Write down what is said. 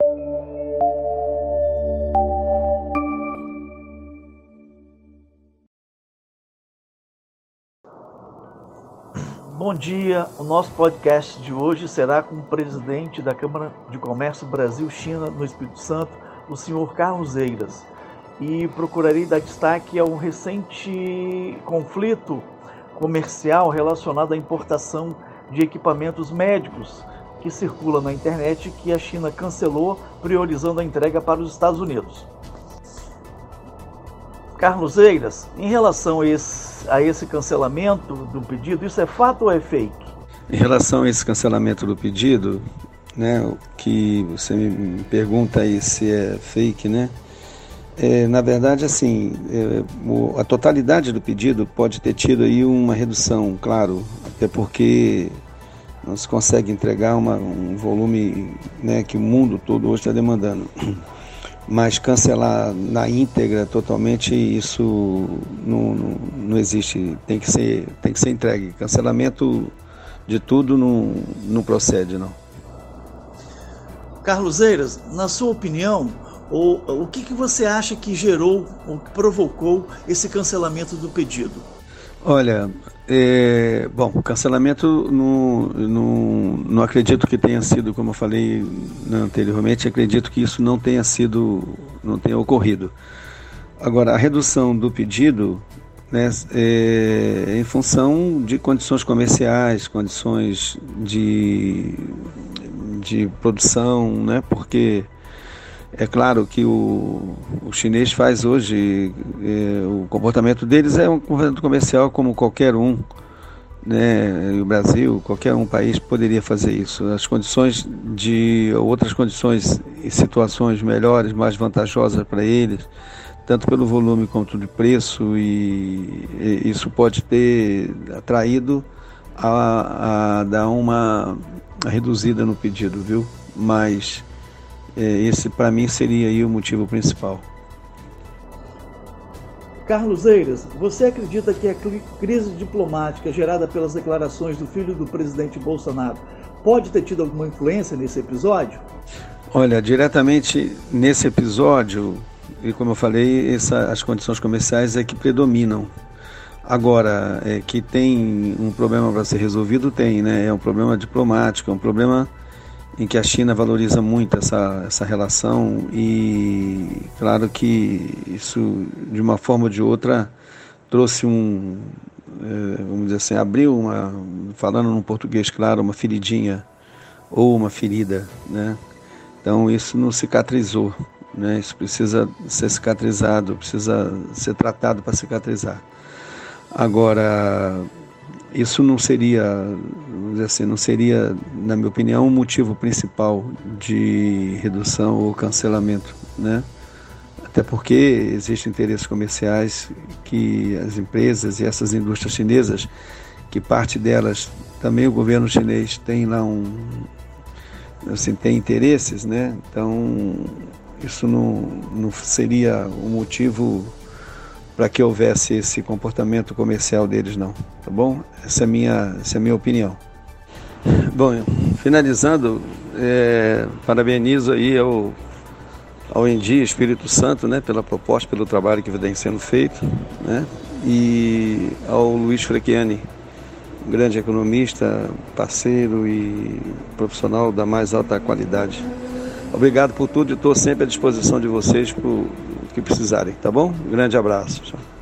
Bom dia, o nosso podcast de hoje será com o presidente da Câmara de Comércio Brasil-China no Espírito Santo, o senhor Carlos Eiras. E procurarei dar destaque ao recente conflito comercial relacionado à importação de equipamentos médicos que circula na internet que a China cancelou, priorizando a entrega para os Estados Unidos. Carlos Eiras, em relação a esse, a esse cancelamento do pedido, isso é fato ou é fake? Em relação a esse cancelamento do pedido, né, o que você me pergunta aí se é fake, né? É, na verdade, assim, é, a totalidade do pedido pode ter tido aí uma redução, claro, até porque se consegue entregar uma, um volume né, que o mundo todo hoje está demandando. Mas cancelar na íntegra totalmente isso não, não, não, existe. Tem que ser tem que ser entregue. Cancelamento de tudo não, não procede não. Carlos Eiras na sua opinião o, o que, que você acha que gerou ou que provocou esse cancelamento do pedido Olha, é, bom, cancelamento não, não, não acredito que tenha sido, como eu falei anteriormente, acredito que isso não tenha sido, não tenha ocorrido. Agora, a redução do pedido né, é em função de condições comerciais, condições de, de produção, né, porque é claro que o, o chinês faz hoje, é, o comportamento deles é um comportamento comercial como qualquer um, né? O Brasil, qualquer um país poderia fazer isso. As condições de outras condições e situações melhores, mais vantajosas para eles, tanto pelo volume quanto de preço, e, e isso pode ter atraído a, a dar uma reduzida no pedido, viu? Mas esse, para mim, seria aí o motivo principal. Carlos Eiras, você acredita que a crise diplomática gerada pelas declarações do filho do presidente Bolsonaro pode ter tido alguma influência nesse episódio? Olha, diretamente nesse episódio, e como eu falei, essa, as condições comerciais é que predominam. Agora, é que tem um problema para ser resolvido, tem, né? É um problema diplomático, é um problema em que a China valoriza muito essa, essa relação e claro que isso de uma forma ou de outra trouxe um é, vamos dizer assim abriu uma falando no português claro uma feridinha ou uma ferida né? Então isso não cicatrizou né? Isso precisa ser cicatrizado precisa ser tratado para cicatrizar. Agora isso não seria, vamos dizer assim, não seria, na minha opinião, um motivo principal de redução ou cancelamento, né? Até porque existem interesses comerciais que as empresas e essas indústrias chinesas, que parte delas também o governo chinês tem lá um, assim, tem interesses, né? Então isso não, não seria um motivo para que houvesse esse comportamento comercial deles, não. Tá bom? Essa é a minha, essa é minha opinião. Bom, finalizando, é, parabenizo aí ao, ao Endi Espírito Santo, né, pela proposta, pelo trabalho que vem sendo feito, né, e ao Luiz Frechiani, grande economista, parceiro e profissional da mais alta qualidade. Obrigado por tudo e estou sempre à disposição de vocês para que precisarem, tá bom? Um grande abraço. Tchau.